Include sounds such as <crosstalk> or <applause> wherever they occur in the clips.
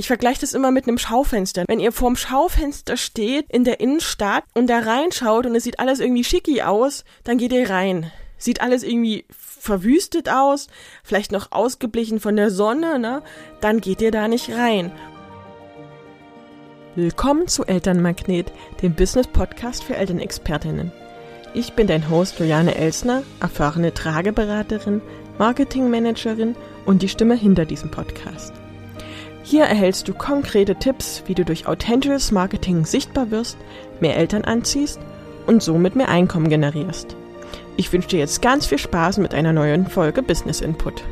Ich vergleiche das immer mit einem Schaufenster. Wenn ihr vorm Schaufenster steht in der Innenstadt und da reinschaut und es sieht alles irgendwie schicki aus, dann geht ihr rein. Sieht alles irgendwie verwüstet aus, vielleicht noch ausgeblichen von der Sonne, ne? Dann geht ihr da nicht rein. Willkommen zu Elternmagnet, dem Business-Podcast für Elternexpertinnen. Ich bin dein Host Juliane Elsner, erfahrene Trageberaterin, Marketingmanagerin und die Stimme hinter diesem Podcast. Hier erhältst du konkrete Tipps, wie du durch authentisches Marketing sichtbar wirst, mehr Eltern anziehst und somit mehr Einkommen generierst. Ich wünsche dir jetzt ganz viel Spaß mit einer neuen Folge Business Input.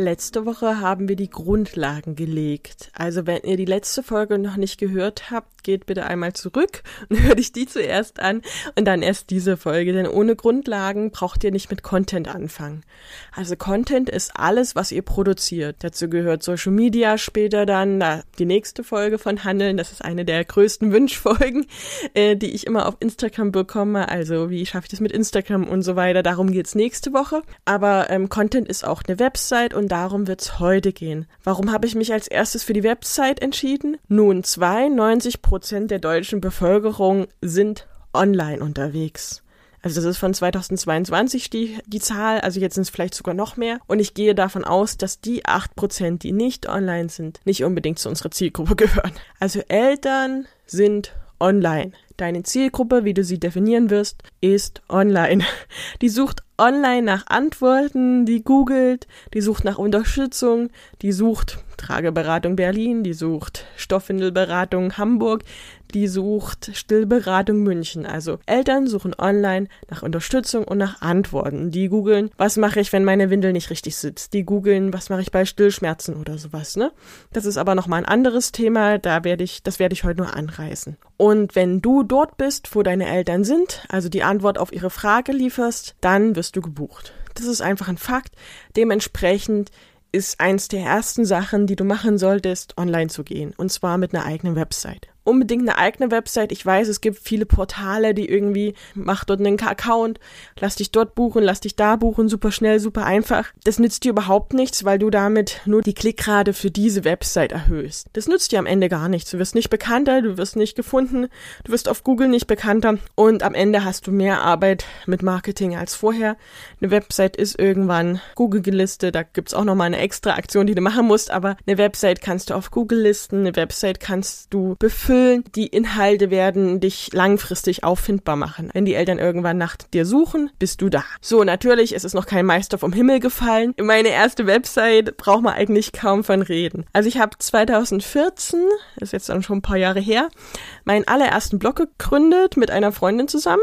Letzte Woche haben wir die Grundlagen gelegt. Also wenn ihr die letzte Folge noch nicht gehört habt, geht bitte einmal zurück <laughs> und hört euch die zuerst an und dann erst diese Folge. Denn ohne Grundlagen braucht ihr nicht mit Content anfangen. Also Content ist alles, was ihr produziert. Dazu gehört Social Media später dann, da die nächste Folge von Handeln. Das ist eine der größten <laughs> Wünschfolgen, äh, die ich immer auf Instagram bekomme. Also wie schaffe ich das mit Instagram und so weiter. Darum geht's nächste Woche. Aber ähm, Content ist auch eine Website und darum wird's heute gehen. Warum habe ich mich als erstes für die Website entschieden? Nun, 92 Prozent der deutschen Bevölkerung sind online unterwegs. Also das ist von 2022 die, die Zahl, also jetzt sind es vielleicht sogar noch mehr. Und ich gehe davon aus, dass die acht Prozent, die nicht online sind, nicht unbedingt zu unserer Zielgruppe <laughs> gehören. Also Eltern sind online. Deine Zielgruppe, wie du sie definieren wirst, ist online. <laughs> Die sucht online nach Antworten, die googelt, die sucht nach Unterstützung, die sucht Trageberatung Berlin, die sucht Stoffwindelberatung Hamburg, die sucht Stillberatung München. Also Eltern suchen online nach Unterstützung und nach Antworten. Die googeln, was mache ich, wenn meine Windel nicht richtig sitzt. Die googeln, was mache ich bei Stillschmerzen oder sowas, ne? Das ist aber nochmal ein anderes Thema, da werde ich, das werde ich heute nur anreißen. Und wenn du dort bist, wo deine Eltern sind, also die Antwort auf ihre Frage lieferst, dann wirst du gebucht. Das ist einfach ein Fakt. Dementsprechend ist eins der ersten Sachen, die du machen solltest, online zu gehen. Und zwar mit einer eigenen Website unbedingt eine eigene Website. Ich weiß, es gibt viele Portale, die irgendwie, mach dort einen Account, lass dich dort buchen, lass dich da buchen, super schnell, super einfach. Das nützt dir überhaupt nichts, weil du damit nur die Klickrate für diese Website erhöhst. Das nützt dir am Ende gar nichts. Du wirst nicht bekannter, du wirst nicht gefunden, du wirst auf Google nicht bekannter und am Ende hast du mehr Arbeit mit Marketing als vorher. Eine Website ist irgendwann Google gelistet, da gibt's auch nochmal eine extra Aktion, die du machen musst, aber eine Website kannst du auf Google listen, eine Website kannst du befüllen erfüllen. Die Inhalte werden dich langfristig auffindbar machen. Wenn die Eltern irgendwann nach dir suchen, bist du da. So, natürlich, es ist noch kein Meister vom Himmel gefallen. Meine erste Website braucht man eigentlich kaum von reden. Also ich habe 2014, das ist jetzt dann schon ein paar Jahre her, meinen allerersten Blog gegründet mit einer Freundin zusammen.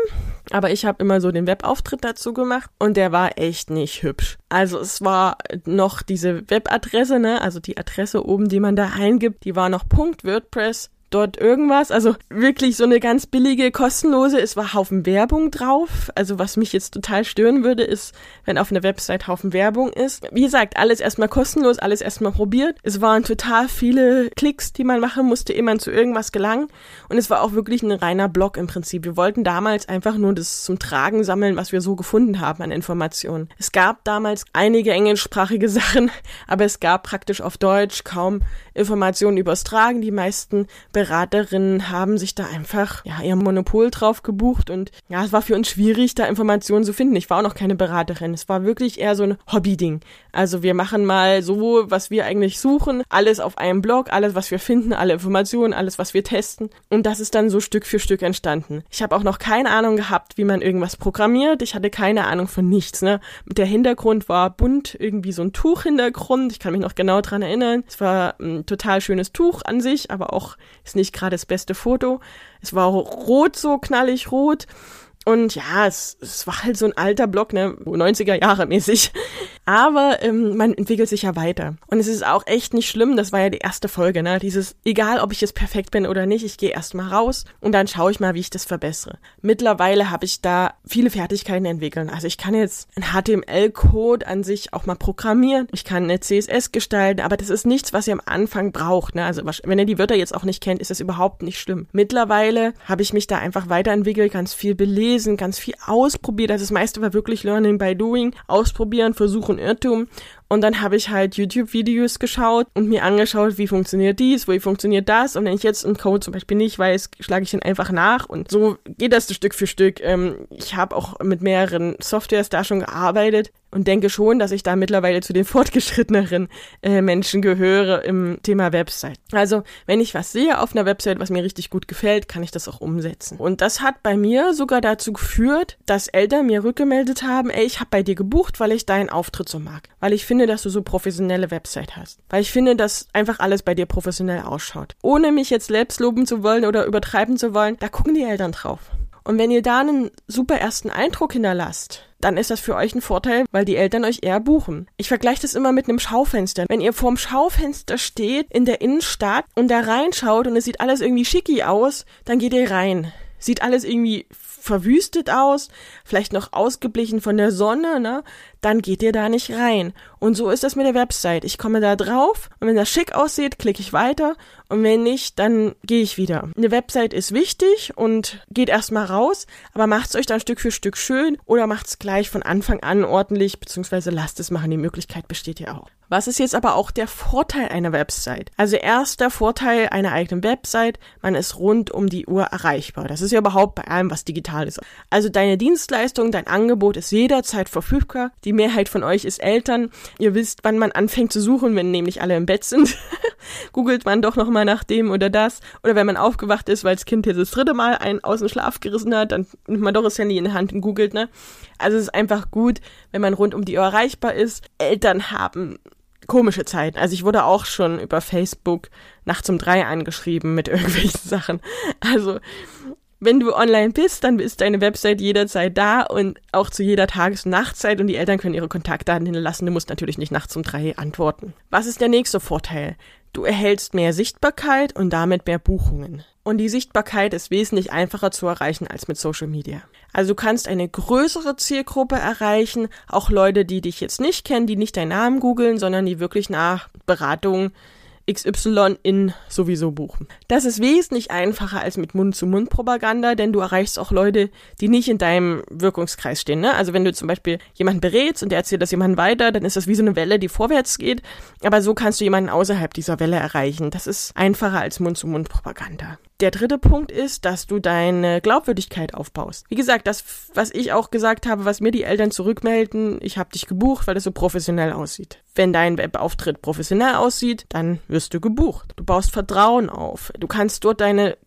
Aber ich habe immer so den Webauftritt dazu gemacht und der war echt nicht hübsch. Also es war noch diese Webadresse, ne, also die Adresse oben, die man da eingibt, die war noch .wordpress dort irgendwas. Also wirklich so eine ganz billige, kostenlose. Es war Haufen Werbung drauf. Also was mich jetzt total stören würde, ist, wenn auf einer Website Haufen Werbung ist. Wie gesagt, alles erstmal kostenlos, alles erstmal probiert. Es waren total viele Klicks, die man machen musste, ehe man zu irgendwas gelang. Und es war auch wirklich ein reiner Blog im Prinzip. Wir wollten damals einfach nur das zum Tragen sammeln, was wir so gefunden haben an Informationen. Es gab damals einige englischsprachige <laughs> Sachen, aber es gab praktisch auf Deutsch kaum Informationen übers Tragen. Die meisten Beraterinnen haben sich da einfach ja ihr Monopol drauf gebucht und ja, es war für uns schwierig, da Informationen zu finden. Ich war auch noch keine Beraterin. Es war wirklich eher so ein Hobby-Ding. Also wir machen mal so, was wir eigentlich suchen, alles auf einem Blog, alles, was wir finden, alle Informationen, alles, was wir testen. Und das ist dann so Stück für Stück entstanden. Ich habe auch noch keine Ahnung gehabt, wie man irgendwas programmiert. Ich hatte keine Ahnung von nichts. Ne? Der Hintergrund war bunt, irgendwie so ein Tuchhintergrund. Ich kann mich noch genau dran erinnern. Es war total schönes Tuch an sich, aber auch ist nicht gerade das beste Foto. Es war rot, so knallig rot. Und ja, es, es war halt so ein alter Block, ne, 90er Jahre mäßig. Aber ähm, man entwickelt sich ja weiter. Und es ist auch echt nicht schlimm, das war ja die erste Folge, ne? Dieses, egal ob ich jetzt perfekt bin oder nicht, ich gehe erstmal raus und dann schaue ich mal, wie ich das verbessere. Mittlerweile habe ich da viele Fertigkeiten entwickelt. Also ich kann jetzt einen HTML-Code an sich auch mal programmieren. Ich kann eine CSS gestalten, aber das ist nichts, was ihr am Anfang braucht. Ne? Also wenn ihr die Wörter jetzt auch nicht kennt, ist das überhaupt nicht schlimm. Mittlerweile habe ich mich da einfach weiterentwickelt, ganz viel belesen gelesen, ganz viel ausprobiert. Also das meiste war wirklich Learning by Doing, ausprobieren, versuchen, Irrtum. Und dann habe ich halt YouTube-Videos geschaut und mir angeschaut, wie funktioniert dies, wie funktioniert das. Und wenn ich jetzt einen Code zum Beispiel nicht weiß, schlage ich ihn einfach nach. Und so geht das Stück für Stück. Ähm, ich habe auch mit mehreren Softwares da schon gearbeitet und denke schon, dass ich da mittlerweile zu den <laughs> fortgeschritteneren äh, Menschen gehöre im Thema Website. Also, wenn ich was sehe auf einer Website, was mir richtig gut gefällt, kann ich das auch umsetzen. Und das hat bei mir sogar dazu geführt, dass Eltern mir rückgemeldet haben, ey, ich habe bei dir gebucht, weil ich deinen Auftritt so mag. Weil ich finde, dass du so professionelle Website hast. Weil ich finde, dass einfach alles bei dir professionell ausschaut. Ohne mich jetzt selbst loben zu wollen oder übertreiben zu wollen, da gucken die Eltern drauf. Und wenn ihr da einen super ersten Eindruck hinterlasst, dann ist das für euch ein Vorteil, weil die Eltern euch eher buchen. Ich vergleiche das immer mit einem Schaufenster. Wenn ihr vorm Schaufenster steht in der Innenstadt und da reinschaut und es sieht alles irgendwie schicki aus, dann geht ihr rein. Sieht alles irgendwie verwüstet aus, vielleicht noch ausgeblichen von der Sonne, ne? Dann geht ihr da nicht rein. Und so ist das mit der Website. Ich komme da drauf und wenn das schick aussieht, klicke ich weiter und wenn nicht, dann gehe ich wieder. Eine Website ist wichtig und geht erstmal raus, aber macht's euch dann Stück für Stück schön oder macht's gleich von Anfang an ordentlich, beziehungsweise lasst es machen. Die Möglichkeit besteht ja auch. Was ist jetzt aber auch der Vorteil einer Website? Also erster Vorteil einer eigenen Website, man ist rund um die Uhr erreichbar. Das ist ja überhaupt bei allem, was digital ist. Also deine Dienstleistung, dein Angebot ist jederzeit verfügbar. Die Mehrheit von euch ist Eltern. Ihr wisst, wann man anfängt zu suchen, wenn nämlich alle im Bett sind. <laughs> Googelt man doch nochmal nach dem oder das. Oder wenn man aufgewacht ist, weil das Kind jetzt das dritte Mal einen aus dem Schlaf gerissen hat, dann nimmt man doch das Handy in die Hand und googelt, ne? Also es ist einfach gut, wenn man rund um die Uhr erreichbar ist. Eltern haben komische Zeiten. Also ich wurde auch schon über Facebook nachts um drei angeschrieben mit <laughs> irgendwelchen Sachen. Also wenn du online bist, dann ist deine Website jederzeit da und auch zu jeder Tages- und Nachtzeit und die Eltern können ihre Kontaktdaten hinterlassen. Du musst natürlich nicht nachts um drei antworten. Was ist der nächste Vorteil? Du erhältst mehr Sichtbarkeit und damit mehr Buchungen. Und die Sichtbarkeit ist wesentlich einfacher zu erreichen als mit Social Media. Also du kannst eine größere Zielgruppe erreichen, auch Leute, die dich jetzt nicht kennen, die nicht deinen Namen googeln, sondern die wirklich nach Beratung XY in sowieso buchen. Das ist wesentlich einfacher als mit Mund-zu-Mund-Propaganda, denn du erreichst auch Leute, die nicht in deinem Wirkungskreis stehen. Ne? Also wenn du zum Beispiel jemanden berätst und der erzählt das jemandem weiter, dann ist das wie so eine Welle, die vorwärts geht. Aber so kannst du jemanden außerhalb dieser Welle erreichen. Das ist einfacher als Mund-zu-Mund-Propaganda. Der dritte Punkt ist, dass du deine Glaubwürdigkeit aufbaust. Wie gesagt, das, was ich auch gesagt habe, was mir die Eltern zurückmelden, ich habe dich gebucht, weil das so professionell aussieht. Wenn dein Webauftritt professionell aussieht, dann wirst du gebucht. Du baust Vertrauen auf. Du kannst dort deine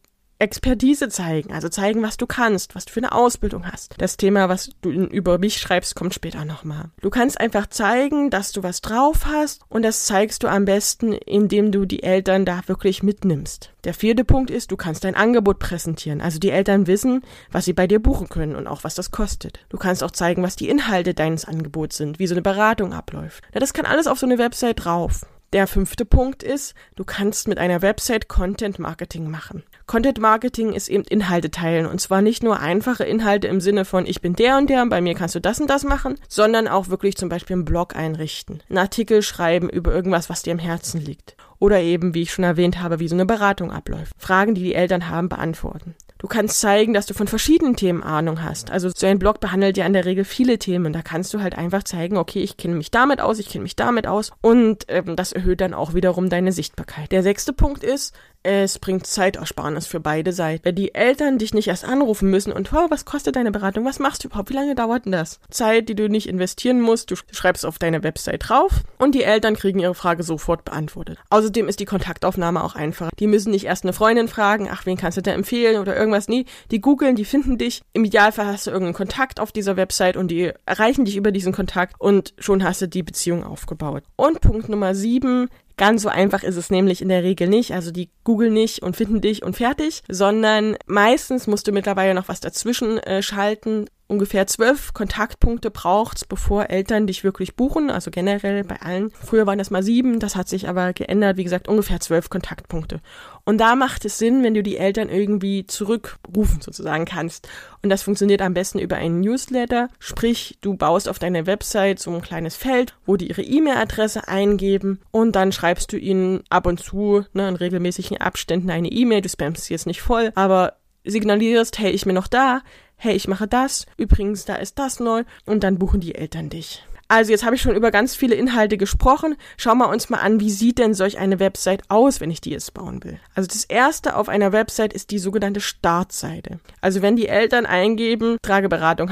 Expertise zeigen, also zeigen, was du kannst, was du für eine Ausbildung hast. Das Thema, was du über mich schreibst, kommt später nochmal. Du kannst einfach zeigen, dass du was drauf hast und das zeigst du am besten, indem du die Eltern da wirklich mitnimmst. Der vierte Punkt ist, du kannst dein Angebot präsentieren, also die Eltern wissen, was sie bei dir buchen können und auch was das kostet. Du kannst auch zeigen, was die Inhalte deines Angebots sind, wie so eine Beratung abläuft. Ja, das kann alles auf so eine Website drauf. Der fünfte Punkt ist, du kannst mit einer Website Content Marketing machen. Content Marketing ist eben Inhalte teilen und zwar nicht nur einfache Inhalte im Sinne von ich bin der und der und bei mir kannst du das und das machen, sondern auch wirklich zum Beispiel einen Blog einrichten, einen Artikel schreiben über irgendwas, was dir im Herzen liegt. Oder eben, wie ich schon erwähnt habe, wie so eine Beratung abläuft. Fragen, die die Eltern haben, beantworten. Du kannst zeigen, dass du von verschiedenen Themen Ahnung hast. Also so ein Blog behandelt ja in der Regel viele Themen. Da kannst du halt einfach zeigen, okay, ich kenne mich damit aus, ich kenne mich damit aus. Und ähm, das erhöht dann auch wiederum deine Sichtbarkeit. Der sechste Punkt ist, es bringt Zeitersparnis für beide Seiten. Wenn die Eltern dich nicht erst anrufen müssen und, oh, was kostet deine Beratung? Was machst du überhaupt? Wie lange dauert denn das? Zeit, die du nicht investieren musst. Du schreibst auf deine Website drauf und die Eltern kriegen ihre Frage sofort beantwortet. Außerdem ist die Kontaktaufnahme auch einfacher. Die müssen nicht erst eine Freundin fragen, ach, wen kannst du da empfehlen oder irgendwas. Nee, die googeln, die finden dich. Im Idealfall hast du irgendeinen Kontakt auf dieser Website und die erreichen dich über diesen Kontakt und schon hast du die Beziehung aufgebaut. Und Punkt Nummer sieben, Ganz so einfach ist es nämlich in der Regel nicht. Also die googeln nicht und finden dich und fertig, sondern meistens musst du mittlerweile noch was dazwischen äh, schalten, ungefähr zwölf Kontaktpunkte braucht's, bevor Eltern dich wirklich buchen, also generell bei allen. Früher waren das mal sieben, das hat sich aber geändert, wie gesagt, ungefähr zwölf Kontaktpunkte. Und da macht es Sinn, wenn du die Eltern irgendwie zurückrufen sozusagen kannst. Und das funktioniert am besten über einen Newsletter, sprich, du baust auf deiner Website so ein kleines Feld, wo die ihre E-Mail-Adresse eingeben und dann schreibst du ihnen ab und zu ne, in regelmäßigen Abständen eine E-Mail, du spammst sie jetzt nicht voll, aber signalisierst, hey, ich bin noch da, hey, ich mache das, übrigens, da ist das neu und dann buchen die Eltern dich. Also jetzt habe ich schon über ganz viele Inhalte gesprochen. Schauen wir uns mal an, wie sieht denn solch eine Website aus, wenn ich die jetzt bauen will. Also das erste auf einer Website ist die sogenannte Startseite. Also wenn die Eltern eingeben trageberatung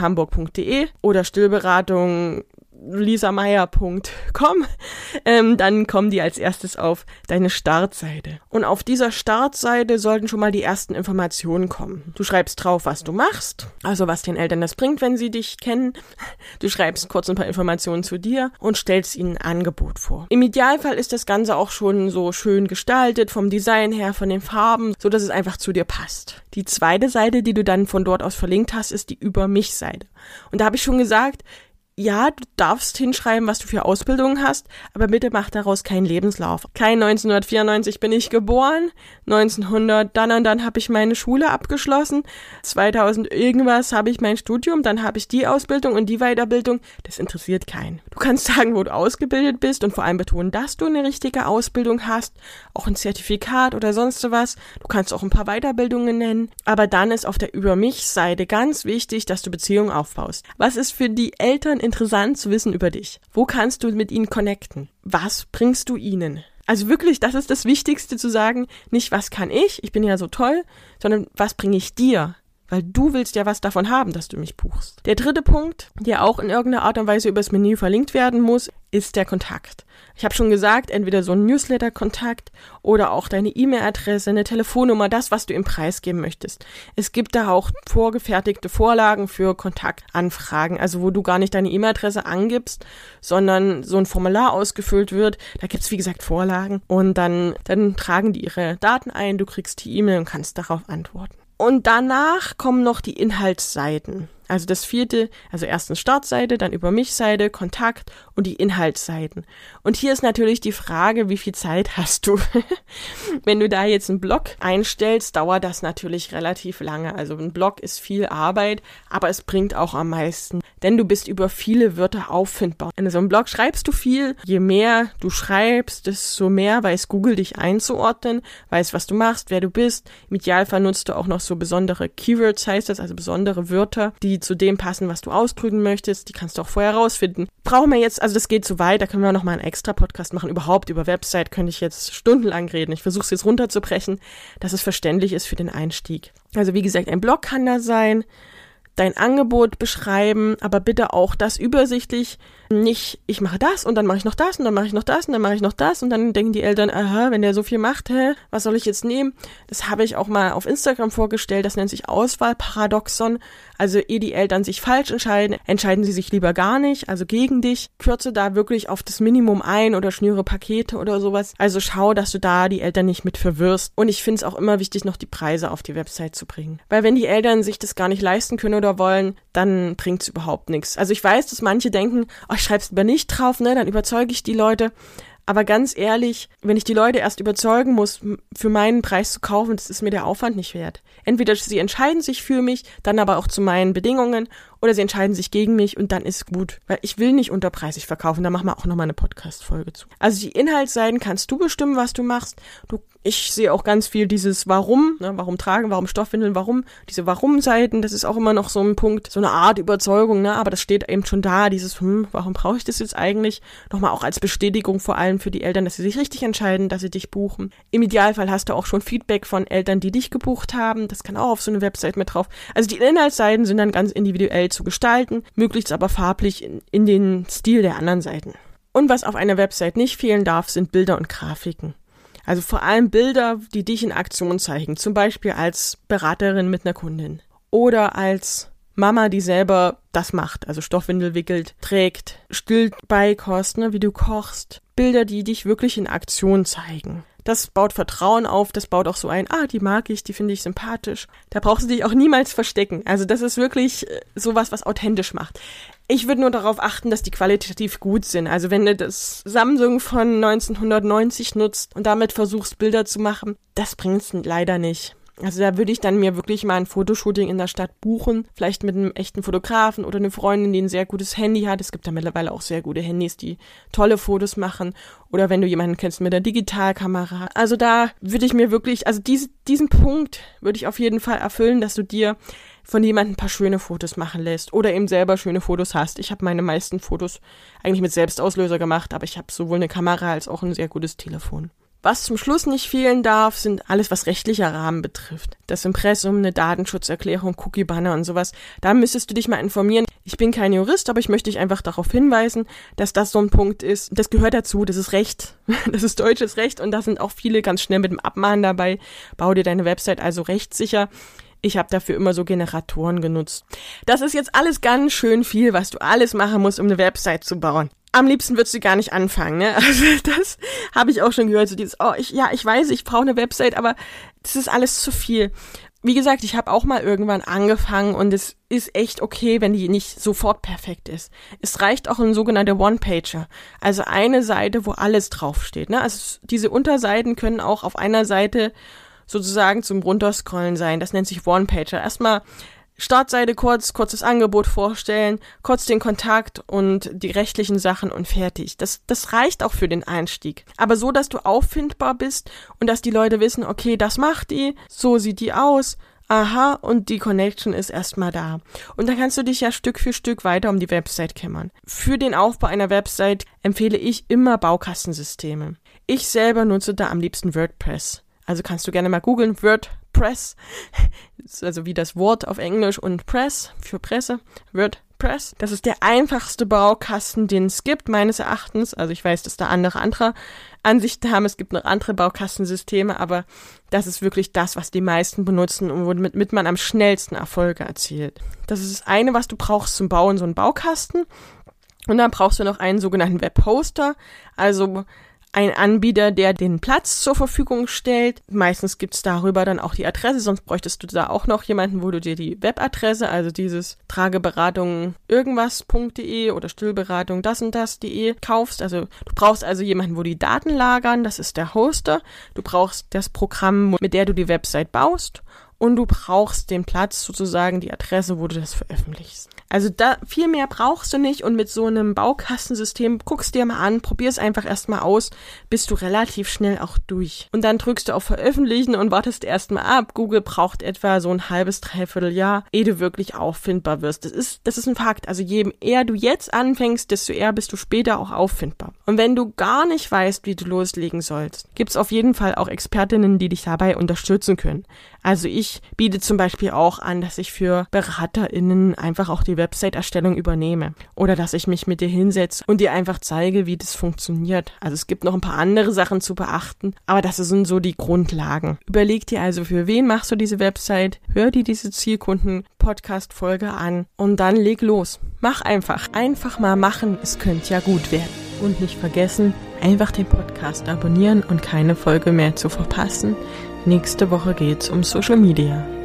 oder Stillberatung lisameier.com, ähm, dann kommen die als erstes auf deine Startseite. Und auf dieser Startseite sollten schon mal die ersten Informationen kommen. Du schreibst drauf, was du machst, also was den Eltern das bringt, wenn sie dich kennen. Du schreibst kurz ein paar Informationen zu dir und stellst ihnen ein Angebot vor. Im Idealfall ist das Ganze auch schon so schön gestaltet, vom Design her, von den Farben, so dass es einfach zu dir passt. Die zweite Seite, die du dann von dort aus verlinkt hast, ist die Über mich Seite. Und da habe ich schon gesagt, ja, du darfst hinschreiben, was du für Ausbildungen hast, aber bitte mach daraus keinen Lebenslauf. Kein 1994 bin ich geboren, 1900 dann und dann habe ich meine Schule abgeschlossen, 2000 irgendwas habe ich mein Studium, dann habe ich die Ausbildung und die Weiterbildung. Das interessiert keinen. Du kannst sagen, wo du ausgebildet bist und vor allem betonen, dass du eine richtige Ausbildung hast, auch ein Zertifikat oder sonst was. Du kannst auch ein paar Weiterbildungen nennen, aber dann ist auf der Über mich Seite ganz wichtig, dass du Beziehungen aufbaust. Was ist für die Eltern interessant zu wissen über dich? Wo kannst du mit ihnen connecten? Was bringst du ihnen? Also wirklich, das ist das Wichtigste zu sagen, nicht was kann ich, ich bin ja so toll, sondern was bringe ich dir? Weil du willst ja was davon haben, dass du mich buchst. Der dritte Punkt, der auch in irgendeiner Art und Weise übers Menü verlinkt werden muss, ist der Kontakt. Ich habe schon gesagt, entweder so ein Newsletter-Kontakt oder auch deine E-Mail-Adresse, eine Telefonnummer, das, was du im Preis geben möchtest. Es gibt da auch vorgefertigte Vorlagen für Kontaktanfragen, also wo du gar nicht deine E-Mail-Adresse angibst, sondern so ein Formular ausgefüllt wird. Da gibt's wie gesagt Vorlagen und dann, dann tragen die ihre Daten ein, du kriegst die E-Mail und kannst darauf antworten. Und danach kommen noch die Inhaltsseiten. Also das vierte, also erstens Startseite, dann über mich Seite, Kontakt und die Inhaltsseiten. Und hier ist natürlich die Frage, wie viel Zeit hast du? <laughs> Wenn du da jetzt einen Blog einstellst, dauert das natürlich relativ lange. Also ein Blog ist viel Arbeit, aber es bringt auch am meisten, denn du bist über viele Wörter auffindbar. In so einem Blog schreibst du viel. Je mehr du schreibst, desto mehr weiß Google dich einzuordnen, weiß, was du machst, wer du bist. Im Idealfall nutzt du auch noch so besondere Keywords, heißt das, also besondere Wörter, die die zu dem passen, was du ausdrücken möchtest. Die kannst du auch vorher rausfinden. Brauchen wir jetzt, also das geht zu weit, da können wir noch mal einen extra Podcast machen. Überhaupt über Website könnte ich jetzt stundenlang reden. Ich versuche es jetzt runterzubrechen, dass es verständlich ist für den Einstieg. Also wie gesagt, ein Blog kann da sein dein Angebot beschreiben, aber bitte auch das übersichtlich. Nicht, ich mache das und dann mache ich noch das und dann mache ich noch das und dann mache ich noch das und dann denken die Eltern, aha, wenn der so viel macht, hä, was soll ich jetzt nehmen? Das habe ich auch mal auf Instagram vorgestellt, das nennt sich Auswahlparadoxon. Also ehe die Eltern sich falsch entscheiden, entscheiden sie sich lieber gar nicht, also gegen dich. Kürze da wirklich auf das Minimum ein oder schnüre Pakete oder sowas. Also schau, dass du da die Eltern nicht mit verwirrst. Und ich finde es auch immer wichtig, noch die Preise auf die Website zu bringen. Weil wenn die Eltern sich das gar nicht leisten können oder wollen, dann bringt's überhaupt nichts. Also ich weiß, dass manche denken, oh, ich schreib's lieber nicht drauf, ne, dann überzeuge ich die Leute. Aber ganz ehrlich, wenn ich die Leute erst überzeugen muss, für meinen Preis zu kaufen, das ist mir der Aufwand nicht wert. Entweder sie entscheiden sich für mich, dann aber auch zu meinen Bedingungen, oder sie entscheiden sich gegen mich und dann ist gut. Weil ich will nicht unterpreisig verkaufen, da machen wir auch nochmal eine Podcast-Folge zu. Also die Inhaltsseiten kannst du bestimmen, was du machst. Du, ich sehe auch ganz viel dieses Warum, ne, warum tragen, warum Stoffwindeln, warum, diese Warum-Seiten, das ist auch immer noch so ein Punkt, so eine Art Überzeugung, ne, aber das steht eben schon da, dieses, hm, warum brauche ich das jetzt eigentlich? Nochmal auch als Bestätigung vor allem für die Eltern, dass sie sich richtig entscheiden, dass sie dich buchen. Im Idealfall hast du auch schon Feedback von Eltern, die dich gebucht haben, das kann auch auf so eine Website mit drauf. Also die Inhaltsseiten sind dann ganz individuell zu gestalten, möglichst aber farblich in, in den Stil der anderen Seiten. Und was auf einer Website nicht fehlen darf, sind Bilder und Grafiken. Also vor allem Bilder, die dich in Aktion zeigen, zum Beispiel als Beraterin mit einer Kundin oder als Mama, die selber das macht, also Stoffwindel wickelt, trägt, stillt beikost, ne, wie du kochst. Bilder, die dich wirklich in Aktion zeigen. Das baut Vertrauen auf, das baut auch so ein, ah, die mag ich, die finde ich sympathisch. Da brauchst du dich auch niemals verstecken. Also das ist wirklich äh, sowas, was authentisch macht. Ich würde nur darauf achten, dass die qualitativ gut sind. Also wenn du das Samsung von 1990 nutzt und damit versuchst, Bilder zu machen, das bringt's leider nicht. Also da würde ich dann mir wirklich mal ein Fotoshooting in der Stadt buchen, vielleicht mit einem echten Fotografen oder eine Freundin, die ein sehr gutes Handy hat. Es gibt da mittlerweile auch sehr gute Handys, die tolle Fotos machen. Oder wenn du jemanden kennst mit der Digitalkamera. Also da würde ich mir wirklich, also diese, diesen Punkt würde ich auf jeden Fall erfüllen, dass du dir von jemandem ein paar schöne Fotos machen lässt oder eben selber schöne Fotos hast. Ich habe meine meisten Fotos eigentlich mit Selbstauslöser gemacht, aber ich habe sowohl eine Kamera als auch ein sehr gutes Telefon. Was zum Schluss nicht fehlen darf, sind alles, was rechtlicher Rahmen betrifft. Das Impressum, eine Datenschutzerklärung, Cookie-Banner und sowas. Da müsstest du dich mal informieren. Ich bin kein Jurist, aber ich möchte dich einfach darauf hinweisen, dass das so ein Punkt ist. Das gehört dazu, das ist Recht. <laughs> Das ist deutsches Recht und da sind auch viele ganz schnell mit dem Abmahnen dabei. Bau dir deine Website also rechtssicher. Ich habe dafür immer so Generatoren genutzt. Das ist jetzt alles ganz schön viel, was du alles machen musst, um eine Website zu bauen am liebsten würdest du gar nicht anfangen, ne? <laughs> Also das habe ich auch schon gehört, so dieses, oh, ich, ja, ich weiß, ich brauche eine Website, aber das ist alles zu viel. Wie gesagt, ich habe auch mal irgendwann angefangen und es ist echt okay, wenn die nicht sofort perfekt ist. Es reicht auch ein sogenannter One-Pager, also eine Seite, wo alles draufsteht. Ne? Also diese Unterseiten können auch auf einer Seite sozusagen zum Runterscrollen sein. Das nennt sich One-Pager. Erstmal Startseite kurz, kurzes Angebot vorstellen, kurz den Kontakt und die rechtlichen Sachen und fertig. Das, das reicht auch für den Einstieg. Aber so, dass du auffindbar bist und dass die Leute wissen, okay, das macht die, so sieht die aus, aha, und die Connection ist erstmal da. Und dann kannst du dich ja Stück für Stück weiter um die Website kümmern. Für den Aufbau einer Website empfehle ich immer Baukastensysteme. Ich selber nutze da am liebsten WordPress. Also kannst du gerne mal googeln, WordPress, <laughs> also wie das Wort auf Englisch und Press für Presse, WordPress. Das ist der einfachste Baukasten, den es gibt, meines Erachtens. Also ich weiß, dass da andere andere Ansichten haben. Es gibt noch andere Baukastensysteme, aber das ist wirklich das, was die meisten benutzen und womit man am schnellsten Erfolge erzielt. Das ist das eine, was du brauchst zum Bauen, so einen Baukasten. Und dann brauchst du noch einen sogenannten Webhoster, also ein Anbieter, der den Platz zur Verfügung stellt. Meistens gibt's darüber dann auch die Adresse, sonst bräuchtest du da auch noch jemanden, wo du dir die Webadresse, also dieses Trageberatung irgendwas.de oder Stillberatung das und das.de kaufst. Also du brauchst also jemanden, wo die Daten lagern, das ist der Hoster. Du brauchst das Programm, mit der du die Website baust und du brauchst den Platz, sozusagen die Adresse, wo du das veröffentlichst. Also da viel mehr brauchst du nicht und mit so einem Baukastensystem guckst dir mal an, probier's einfach erstmal aus, bist du relativ schnell auch durch. Und dann drückst du auf Veröffentlichen und wartest erstmal ab. Google braucht etwa so ein halbes, dreiviertel Jahr, ehe du wirklich auffindbar wirst. Das ist, das ist ein Fakt. Also je eher du jetzt anfängst, desto eher bist du später auch auffindbar. Und wenn du gar nicht weißt, wie du loslegen sollst, gibt's auf jeden Fall auch Expertinnen, die dich dabei unterstützen können. Also ich biete zum Beispiel auch an, dass ich für BeraterInnen einfach auch die Website-Erstellung übernehme. Oder dass ich mich mit dir hinsetze und dir einfach zeige, wie das funktioniert. Also es gibt noch ein paar andere Sachen zu beachten, aber das sind so die Grundlagen. Überleg dir also, für wen machst du diese Website? Hör dir diese Zielkunden-Podcast-Folge an und dann leg los. Mach einfach. Einfach mal machen. Es könnte ja gut werden. Und nicht vergessen, einfach den Podcast abonnieren und keine Folge mehr zu verpassen. Nächste Woche geht's um Social Media.